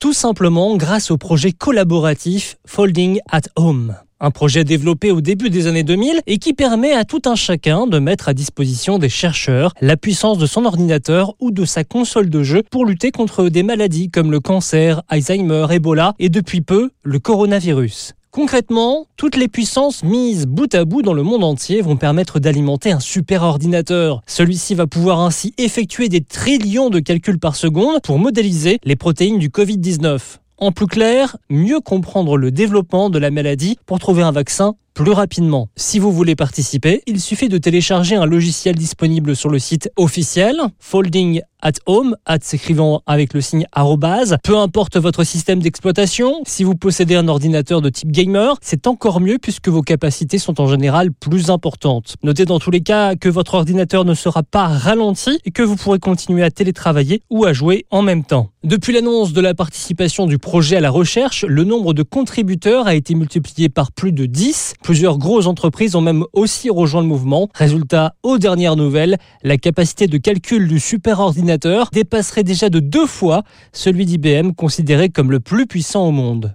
Tout simplement grâce au projet collaboratif Folding at Home. Un projet développé au début des années 2000 et qui permet à tout un chacun de mettre à disposition des chercheurs la puissance de son ordinateur ou de sa console de jeu pour lutter contre des maladies comme le cancer, Alzheimer, Ebola et depuis peu le coronavirus. Concrètement, toutes les puissances mises bout à bout dans le monde entier vont permettre d'alimenter un super ordinateur. Celui-ci va pouvoir ainsi effectuer des trillions de calculs par seconde pour modéliser les protéines du Covid-19. En plus clair, mieux comprendre le développement de la maladie pour trouver un vaccin plus rapidement. Si vous voulez participer, il suffit de télécharger un logiciel disponible sur le site officiel Folding at Home, at s'écrivant avec le signe arrobase. Peu importe votre système d'exploitation, si vous possédez un ordinateur de type gamer, c'est encore mieux puisque vos capacités sont en général plus importantes. Notez dans tous les cas que votre ordinateur ne sera pas ralenti et que vous pourrez continuer à télétravailler ou à jouer en même temps. Depuis l'annonce de la participation du projet à la recherche, le nombre de contributeurs a été multiplié par plus de 10. Plusieurs grosses entreprises ont même aussi rejoint le mouvement. Résultat, aux dernières nouvelles, la capacité de calcul du super ordinateur dépasserait déjà de deux fois celui d'IBM considéré comme le plus puissant au monde.